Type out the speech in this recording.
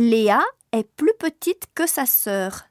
Léa est plus petite que sa sœur.